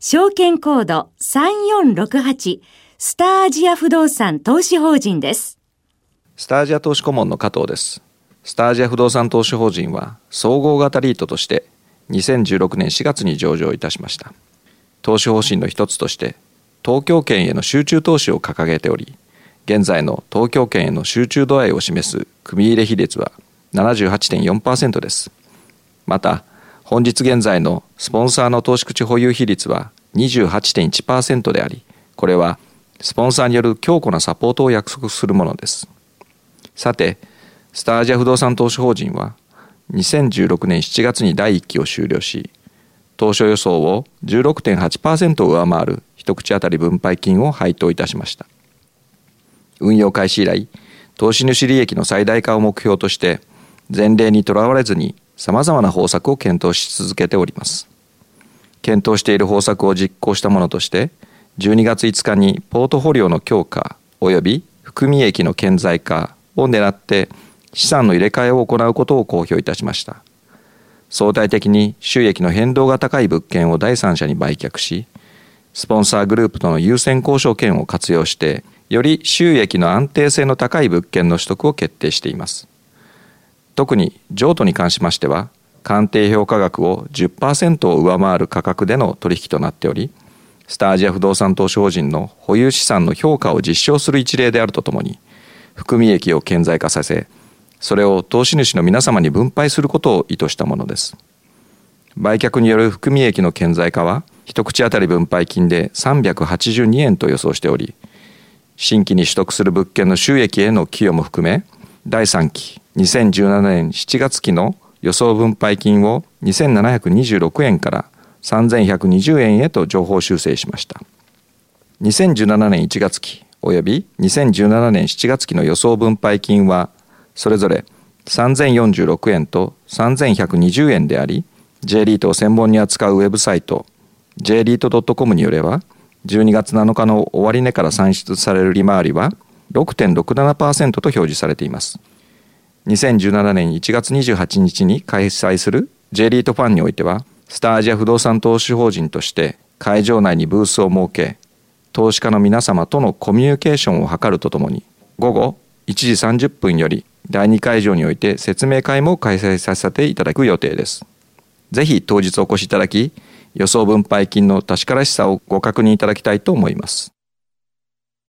証券コード3468スターアジア不動産投資法人です。スターアジア投資顧問の加藤です。スターアジア不動産投資法人は総合型リートとして2016年4月に上場いたしました。投資方針の一つとして東京圏への集中投資を掲げており、現在の東京圏への集中度合いを示す組入れ比率は78.4%です。また、本日現在のスポンサーの投資口保有比率は28.1%であり、これはスポンサーによる強固なサポートを約束するものです。さて、スターアジア不動産投資法人は2016年7月に第1期を終了し、当初予想を16.8%上回る一口当たり分配金を配当いたしました。運用開始以来、投資主利益の最大化を目標として、前例にとらわれずに様々な方策を検討し続けております。検討している方策を実行したものとして、12月5日にポートフォリオの強化及び含み益の顕在化を狙って資産の入れ替えを行うことを公表いたしました。相対的に収益の変動が高い物件を第三者に売却し、スポンサーグループとの優先交渉権を活用して、より収益の安定性の高い物件の取得を決定しています。特に譲渡に関しましては鑑定評価額を10%を上回る価格での取引となっておりスタージア不動産投資法人の保有資産の評価を実証する一例であるとともに含み益を顕在化させそれを投資主の皆様に分配することを意図したものです。売却による含み益の顕在化は一口当たり分配金で382円と予想しており新規に取得する物件の収益への寄与も含め第3期2017年7月期の予想分配金を2726円から3120円へと情報修正しました。2017年1月期及び2017年7月期の予想分配金はそれぞれ3046円と3120円であり J リートを専門に扱うウェブサイト j リート .com によれば12月7日の終値から算出される利回りは6.67%と表示されています。2017年1月28日に開催する J リートファンにおいては、スターアジア不動産投資法人として会場内にブースを設け、投資家の皆様とのコミュニケーションを図るとともに、午後1時30分より第2会場において説明会も開催させていただく予定です。ぜひ当日お越しいただき、予想分配金の確からしさをご確認いただきたいと思います。